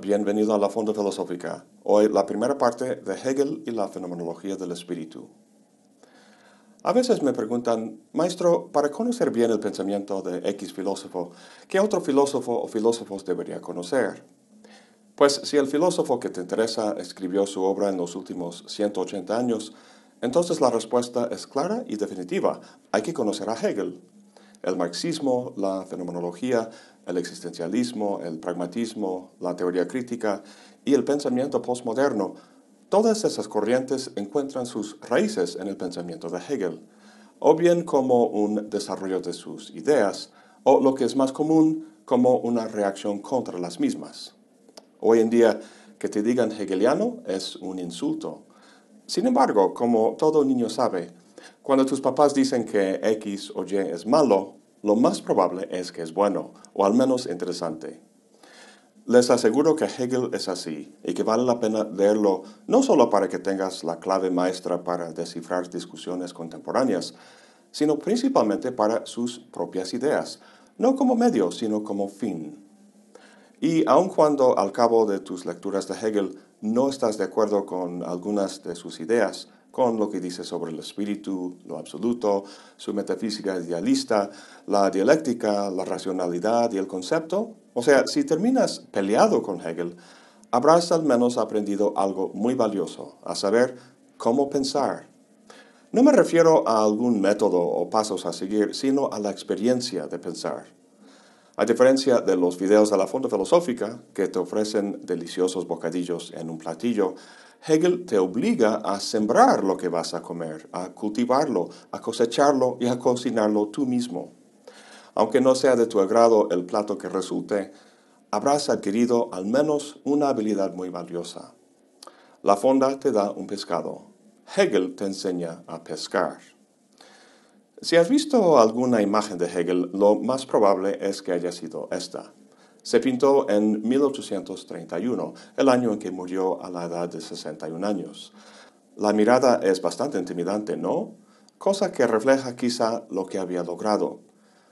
Bienvenido a la Fonda Filosófica. Hoy la primera parte de Hegel y la fenomenología del espíritu. A veces me preguntan, maestro, para conocer bien el pensamiento de X filósofo, ¿qué otro filósofo o filósofos debería conocer? Pues si el filósofo que te interesa escribió su obra en los últimos 180 años, entonces la respuesta es clara y definitiva. Hay que conocer a Hegel. El marxismo, la fenomenología, el existencialismo, el pragmatismo, la teoría crítica y el pensamiento postmoderno, todas esas corrientes encuentran sus raíces en el pensamiento de Hegel, o bien como un desarrollo de sus ideas, o lo que es más común, como una reacción contra las mismas. Hoy en día, que te digan hegeliano es un insulto. Sin embargo, como todo niño sabe, cuando tus papás dicen que X o Y es malo, lo más probable es que es bueno, o al menos interesante. Les aseguro que Hegel es así y que vale la pena leerlo no solo para que tengas la clave maestra para descifrar discusiones contemporáneas, sino principalmente para sus propias ideas, no como medio, sino como fin. Y aun cuando al cabo de tus lecturas de Hegel no estás de acuerdo con algunas de sus ideas, con lo que dice sobre el espíritu, lo absoluto, su metafísica idealista, la dialéctica, la racionalidad y el concepto, o sea, si terminas peleado con Hegel, habrás al menos aprendido algo muy valioso, a saber, cómo pensar. No me refiero a algún método o pasos a seguir, sino a la experiencia de pensar. A diferencia de los videos de la Fonda Filosófica, que te ofrecen deliciosos bocadillos en un platillo, Hegel te obliga a sembrar lo que vas a comer, a cultivarlo, a cosecharlo y a cocinarlo tú mismo. Aunque no sea de tu agrado el plato que resulte, habrás adquirido al menos una habilidad muy valiosa. La fonda te da un pescado. Hegel te enseña a pescar. Si has visto alguna imagen de Hegel, lo más probable es que haya sido esta. Se pintó en 1831, el año en que murió a la edad de 61 años. La mirada es bastante intimidante, ¿no? Cosa que refleja quizá lo que había logrado.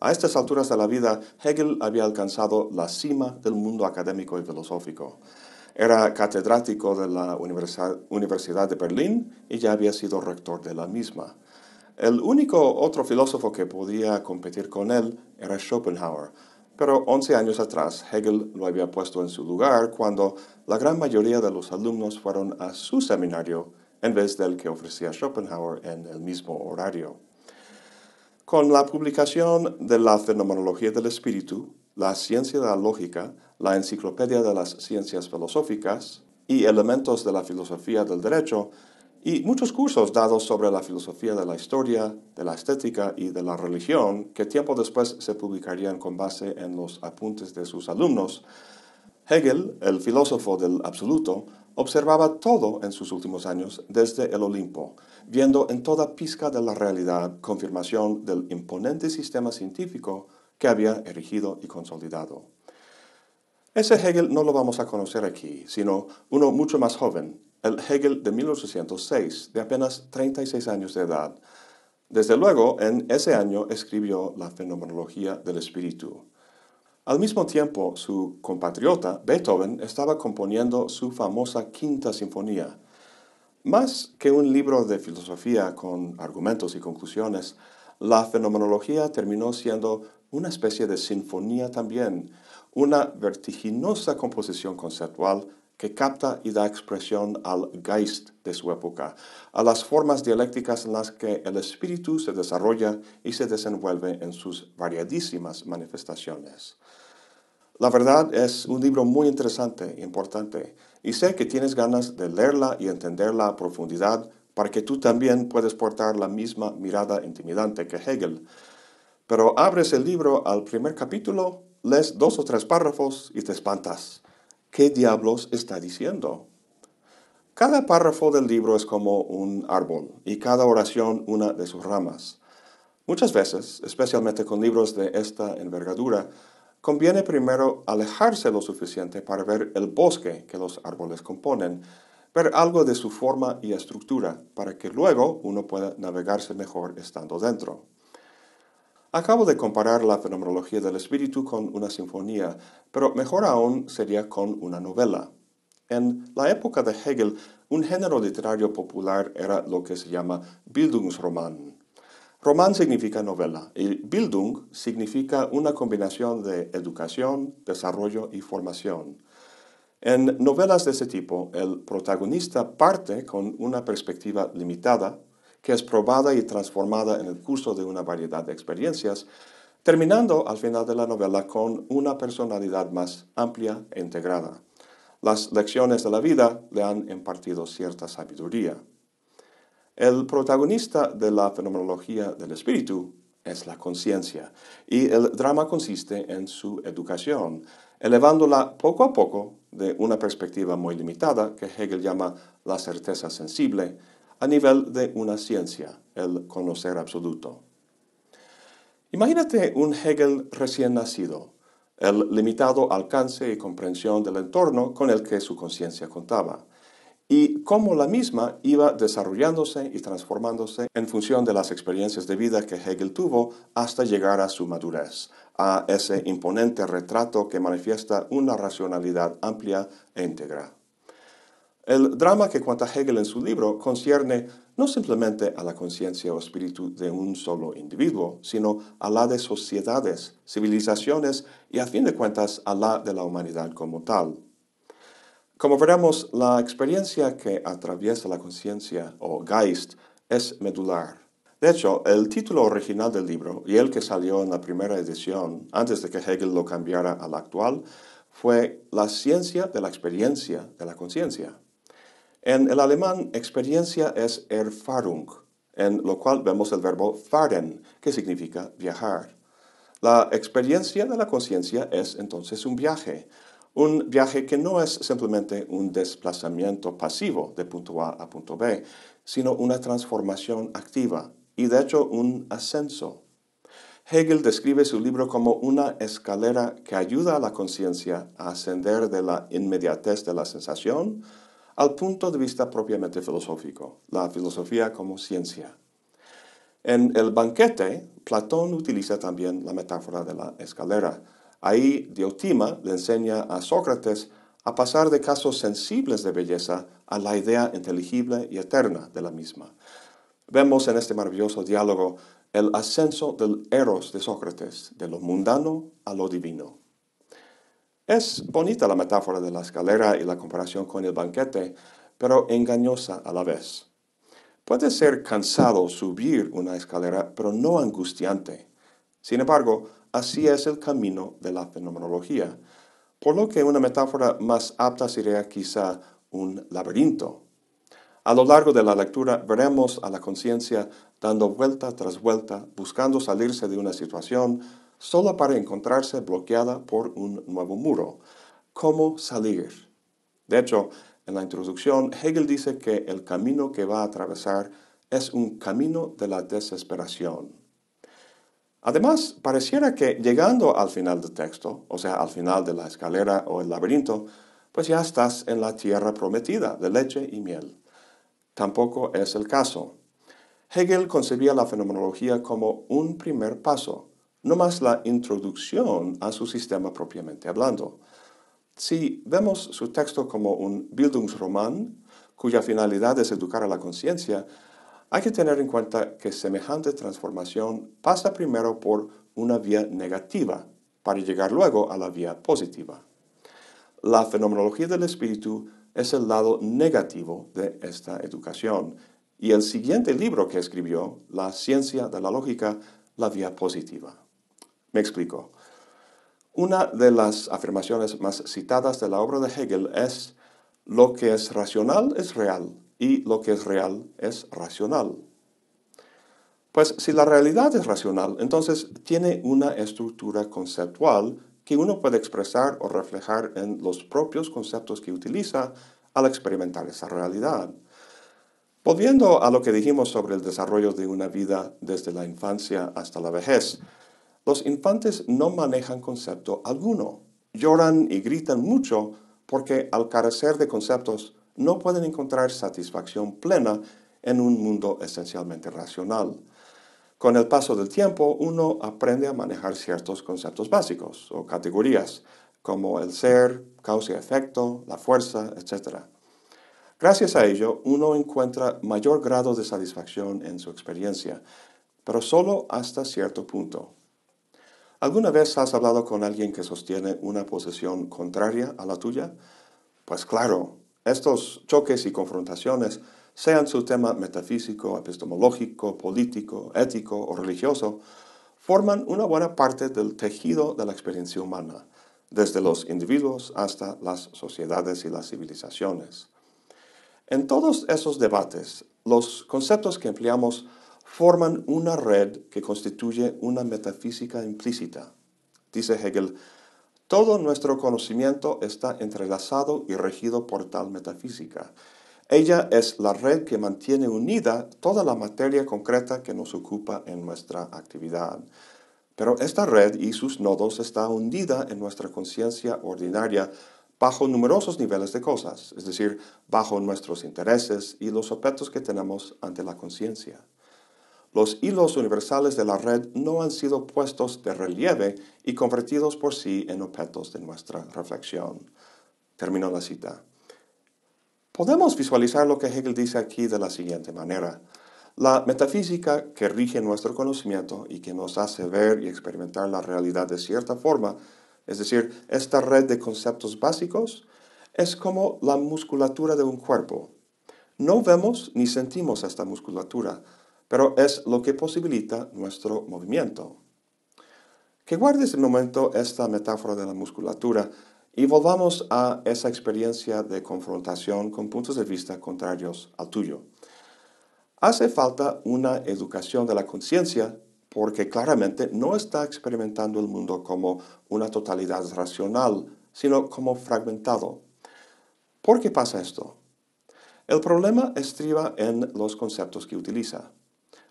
A estas alturas de la vida, Hegel había alcanzado la cima del mundo académico y filosófico. Era catedrático de la Universidad de Berlín y ya había sido rector de la misma. El único otro filósofo que podía competir con él era Schopenhauer, pero 11 años atrás Hegel lo había puesto en su lugar cuando la gran mayoría de los alumnos fueron a su seminario en vez del que ofrecía Schopenhauer en el mismo horario. Con la publicación de la Fenomenología del Espíritu, la Ciencia de la Lógica, la Enciclopedia de las Ciencias Filosóficas y Elementos de la Filosofía del Derecho, y muchos cursos dados sobre la filosofía de la historia, de la estética y de la religión, que tiempo después se publicarían con base en los apuntes de sus alumnos, Hegel, el filósofo del absoluto, observaba todo en sus últimos años desde el Olimpo, viendo en toda pizca de la realidad confirmación del imponente sistema científico que había erigido y consolidado. Ese Hegel no lo vamos a conocer aquí, sino uno mucho más joven, el Hegel de 1806, de apenas 36 años de edad. Desde luego, en ese año escribió la Fenomenología del Espíritu. Al mismo tiempo, su compatriota Beethoven estaba componiendo su famosa Quinta Sinfonía. Más que un libro de filosofía con argumentos y conclusiones, la fenomenología terminó siendo una especie de sinfonía también, una vertiginosa composición conceptual que capta y da expresión al Geist de su época, a las formas dialécticas en las que el espíritu se desarrolla y se desenvuelve en sus variadísimas manifestaciones. La verdad es un libro muy interesante e importante, y sé que tienes ganas de leerla y entenderla a profundidad para que tú también puedas portar la misma mirada intimidante que Hegel. Pero abres el libro al primer capítulo, lees dos o tres párrafos y te espantas. ¿Qué diablos está diciendo? Cada párrafo del libro es como un árbol y cada oración una de sus ramas. Muchas veces, especialmente con libros de esta envergadura, conviene primero alejarse lo suficiente para ver el bosque que los árboles componen, ver algo de su forma y estructura, para que luego uno pueda navegarse mejor estando dentro. Acabo de comparar la fenomenología del espíritu con una sinfonía, pero mejor aún sería con una novela. En la época de Hegel, un género literario popular era lo que se llama Bildungsroman. Roman significa novela y Bildung significa una combinación de educación, desarrollo y formación. En novelas de ese tipo, el protagonista parte con una perspectiva limitada, que es probada y transformada en el curso de una variedad de experiencias, terminando al final de la novela con una personalidad más amplia e integrada. Las lecciones de la vida le han impartido cierta sabiduría. El protagonista de la fenomenología del espíritu es la conciencia y el drama consiste en su educación, elevándola poco a poco de una perspectiva muy limitada que Hegel llama la certeza sensible a nivel de una ciencia, el conocer absoluto. Imagínate un Hegel recién nacido, el limitado alcance y comprensión del entorno con el que su conciencia contaba, y cómo la misma iba desarrollándose y transformándose en función de las experiencias de vida que Hegel tuvo hasta llegar a su madurez, a ese imponente retrato que manifiesta una racionalidad amplia e íntegra. El drama que cuenta Hegel en su libro concierne no simplemente a la conciencia o espíritu de un solo individuo, sino a la de sociedades, civilizaciones y a fin de cuentas a la de la humanidad como tal. Como veremos, la experiencia que atraviesa la conciencia o Geist es medular. De hecho, el título original del libro y el que salió en la primera edición, antes de que Hegel lo cambiara al actual, fue La ciencia de la experiencia de la conciencia. En el alemán, experiencia es Erfahrung, en lo cual vemos el verbo fahren, que significa viajar. La experiencia de la conciencia es entonces un viaje, un viaje que no es simplemente un desplazamiento pasivo de punto A a punto B, sino una transformación activa y de hecho un ascenso. Hegel describe su libro como una escalera que ayuda a la conciencia a ascender de la inmediatez de la sensación al punto de vista propiamente filosófico, la filosofía como ciencia. En el banquete, Platón utiliza también la metáfora de la escalera. Ahí Diotima le enseña a Sócrates a pasar de casos sensibles de belleza a la idea inteligible y eterna de la misma. Vemos en este maravilloso diálogo el ascenso del eros de Sócrates, de lo mundano a lo divino. Es bonita la metáfora de la escalera y la comparación con el banquete, pero engañosa a la vez. Puede ser cansado subir una escalera, pero no angustiante. Sin embargo, así es el camino de la fenomenología, por lo que una metáfora más apta sería quizá un laberinto. A lo largo de la lectura veremos a la conciencia dando vuelta tras vuelta, buscando salirse de una situación, solo para encontrarse bloqueada por un nuevo muro. ¿Cómo salir? De hecho, en la introducción, Hegel dice que el camino que va a atravesar es un camino de la desesperación. Además, pareciera que llegando al final del texto, o sea, al final de la escalera o el laberinto, pues ya estás en la tierra prometida de leche y miel. Tampoco es el caso. Hegel concebía la fenomenología como un primer paso, no más la introducción a su sistema propiamente hablando. Si vemos su texto como un Bildungsroman, cuya finalidad es educar a la conciencia, hay que tener en cuenta que semejante transformación pasa primero por una vía negativa para llegar luego a la vía positiva. La fenomenología del espíritu es el lado negativo de esta educación y el siguiente libro que escribió, La ciencia de la lógica, la vía positiva. Me explico. Una de las afirmaciones más citadas de la obra de Hegel es lo que es racional es real y lo que es real es racional. Pues si la realidad es racional, entonces tiene una estructura conceptual que uno puede expresar o reflejar en los propios conceptos que utiliza al experimentar esa realidad. Volviendo a lo que dijimos sobre el desarrollo de una vida desde la infancia hasta la vejez, los infantes no manejan concepto alguno. Lloran y gritan mucho porque al carecer de conceptos no pueden encontrar satisfacción plena en un mundo esencialmente racional. Con el paso del tiempo, uno aprende a manejar ciertos conceptos básicos o categorías, como el ser, causa y efecto, la fuerza, etc. Gracias a ello, uno encuentra mayor grado de satisfacción en su experiencia, pero solo hasta cierto punto. ¿Alguna vez has hablado con alguien que sostiene una posición contraria a la tuya? Pues claro, estos choques y confrontaciones sean su tema metafísico, epistemológico, político, ético o religioso, forman una buena parte del tejido de la experiencia humana, desde los individuos hasta las sociedades y las civilizaciones. En todos esos debates, los conceptos que empleamos forman una red que constituye una metafísica implícita. Dice Hegel, todo nuestro conocimiento está entrelazado y regido por tal metafísica, ella es la red que mantiene unida toda la materia concreta que nos ocupa en nuestra actividad. Pero esta red y sus nodos está hundida en nuestra conciencia ordinaria bajo numerosos niveles de cosas, es decir, bajo nuestros intereses y los objetos que tenemos ante la conciencia. Los hilos universales de la red no han sido puestos de relieve y convertidos por sí en objetos de nuestra reflexión. Termino la cita. Podemos visualizar lo que Hegel dice aquí de la siguiente manera. La metafísica que rige nuestro conocimiento y que nos hace ver y experimentar la realidad de cierta forma, es decir, esta red de conceptos básicos, es como la musculatura de un cuerpo. No vemos ni sentimos esta musculatura, pero es lo que posibilita nuestro movimiento. Que guardes un momento esta metáfora de la musculatura y volvamos a esa experiencia de confrontación con puntos de vista contrarios al tuyo. Hace falta una educación de la conciencia porque claramente no está experimentando el mundo como una totalidad racional, sino como fragmentado. ¿Por qué pasa esto? El problema estriba en los conceptos que utiliza.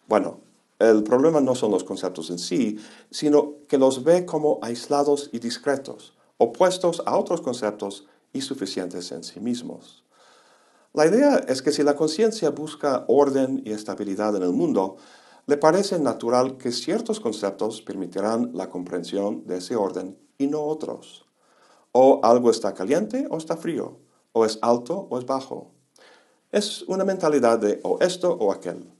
Bueno, el problema no son los conceptos en sí, sino que los ve como aislados y discretos opuestos a otros conceptos y suficientes en sí mismos. La idea es que si la conciencia busca orden y estabilidad en el mundo, le parece natural que ciertos conceptos permitirán la comprensión de ese orden y no otros. O algo está caliente o está frío, o es alto o es bajo. Es una mentalidad de o esto o aquel.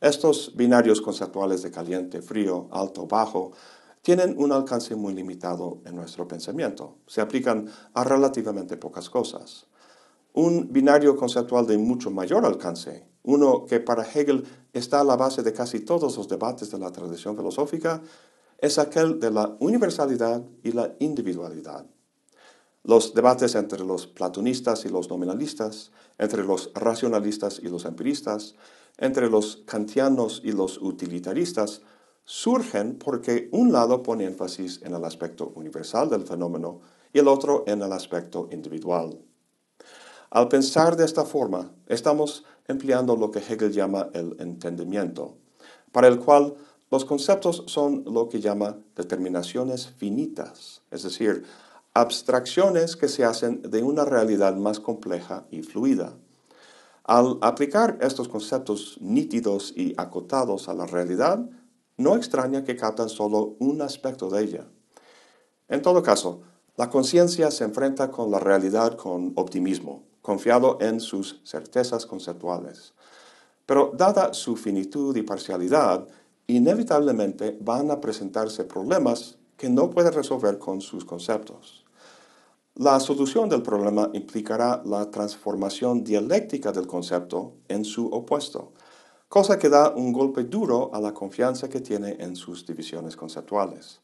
Estos binarios conceptuales de caliente, frío, alto, bajo tienen un alcance muy limitado en nuestro pensamiento. Se aplican a relativamente pocas cosas. Un binario conceptual de mucho mayor alcance, uno que para Hegel está a la base de casi todos los debates de la tradición filosófica, es aquel de la universalidad y la individualidad. Los debates entre los platonistas y los nominalistas, entre los racionalistas y los empiristas, entre los kantianos y los utilitaristas, surgen porque un lado pone énfasis en el aspecto universal del fenómeno y el otro en el aspecto individual. Al pensar de esta forma, estamos empleando lo que Hegel llama el entendimiento, para el cual los conceptos son lo que llama determinaciones finitas, es decir, abstracciones que se hacen de una realidad más compleja y fluida. Al aplicar estos conceptos nítidos y acotados a la realidad, no extraña que captan solo un aspecto de ella. En todo caso, la conciencia se enfrenta con la realidad con optimismo, confiado en sus certezas conceptuales. Pero dada su finitud y parcialidad, inevitablemente van a presentarse problemas que no puede resolver con sus conceptos. La solución del problema implicará la transformación dialéctica del concepto en su opuesto, cosa que da un golpe duro a la confianza que tiene en sus divisiones conceptuales.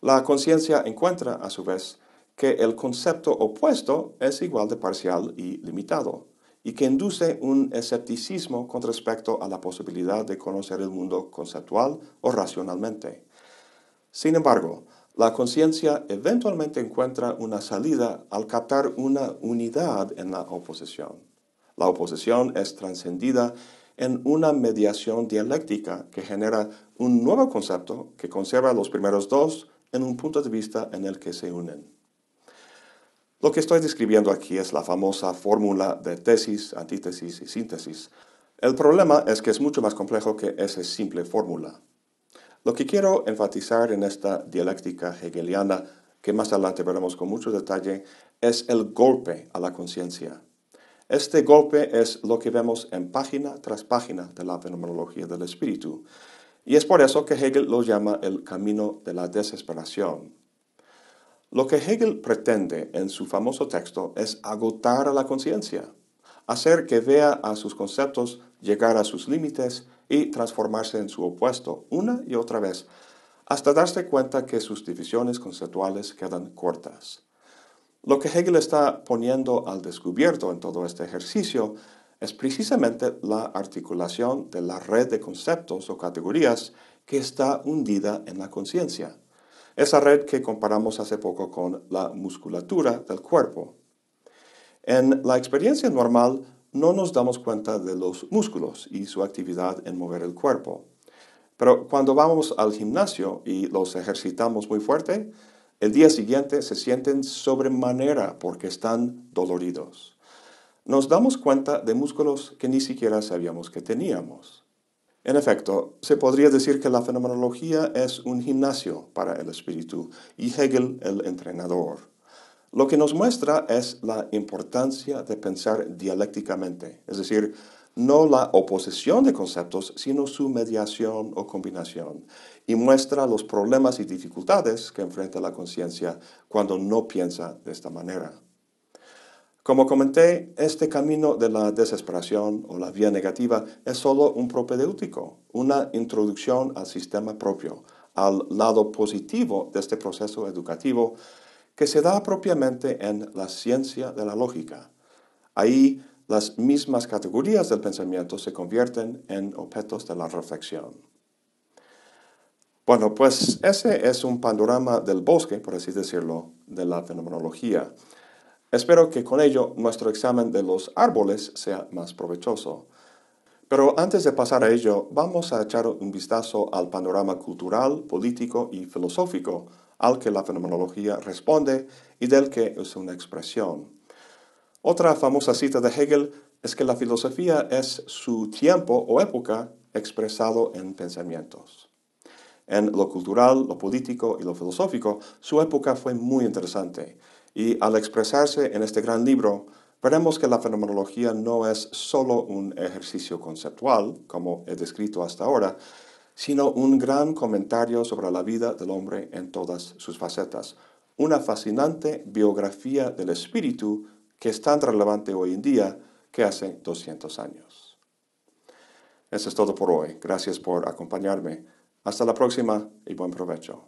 La conciencia encuentra, a su vez, que el concepto opuesto es igual de parcial y limitado, y que induce un escepticismo con respecto a la posibilidad de conocer el mundo conceptual o racionalmente. Sin embargo, la conciencia eventualmente encuentra una salida al captar una unidad en la oposición. La oposición es trascendida en una mediación dialéctica que genera un nuevo concepto que conserva los primeros dos en un punto de vista en el que se unen. Lo que estoy describiendo aquí es la famosa fórmula de tesis, antítesis y síntesis, El problema es que es mucho más complejo que esa simple fórmula. Lo que quiero enfatizar en esta dialéctica hegeliana, que más adelante veremos con mucho detalle, es el golpe a la conciencia. Este golpe es lo que vemos en página tras página de la fenomenología del espíritu, y es por eso que Hegel lo llama el camino de la desesperación. Lo que Hegel pretende en su famoso texto es agotar a la conciencia, hacer que vea a sus conceptos llegar a sus límites y transformarse en su opuesto una y otra vez, hasta darse cuenta que sus divisiones conceptuales quedan cortas. Lo que Hegel está poniendo al descubierto en todo este ejercicio es precisamente la articulación de la red de conceptos o categorías que está hundida en la conciencia. Esa red que comparamos hace poco con la musculatura del cuerpo. En la experiencia normal no nos damos cuenta de los músculos y su actividad en mover el cuerpo. Pero cuando vamos al gimnasio y los ejercitamos muy fuerte, el día siguiente se sienten sobremanera porque están doloridos. Nos damos cuenta de músculos que ni siquiera sabíamos que teníamos. En efecto, se podría decir que la fenomenología es un gimnasio para el espíritu y Hegel el entrenador. Lo que nos muestra es la importancia de pensar dialécticamente, es decir, no la oposición de conceptos, sino su mediación o combinación, y muestra los problemas y dificultades que enfrenta la conciencia cuando no piensa de esta manera. Como comenté, este camino de la desesperación o la vía negativa es solo un propedéutico, una introducción al sistema propio, al lado positivo de este proceso educativo que se da propiamente en la ciencia de la lógica. Ahí las mismas categorías del pensamiento se convierten en objetos de la reflexión. Bueno, pues ese es un panorama del bosque, por así decirlo, de la fenomenología. Espero que con ello nuestro examen de los árboles sea más provechoso. Pero antes de pasar a ello, vamos a echar un vistazo al panorama cultural, político y filosófico al que la fenomenología responde y del que es una expresión. Otra famosa cita de Hegel es que la filosofía es su tiempo o época expresado en pensamientos. En lo cultural, lo político y lo filosófico, su época fue muy interesante y al expresarse en este gran libro, veremos que la fenomenología no es solo un ejercicio conceptual, como he descrito hasta ahora, sino un gran comentario sobre la vida del hombre en todas sus facetas, una fascinante biografía del espíritu que es tan relevante hoy en día que hace 200 años. Eso es todo por hoy. Gracias por acompañarme. Hasta la próxima y buen provecho.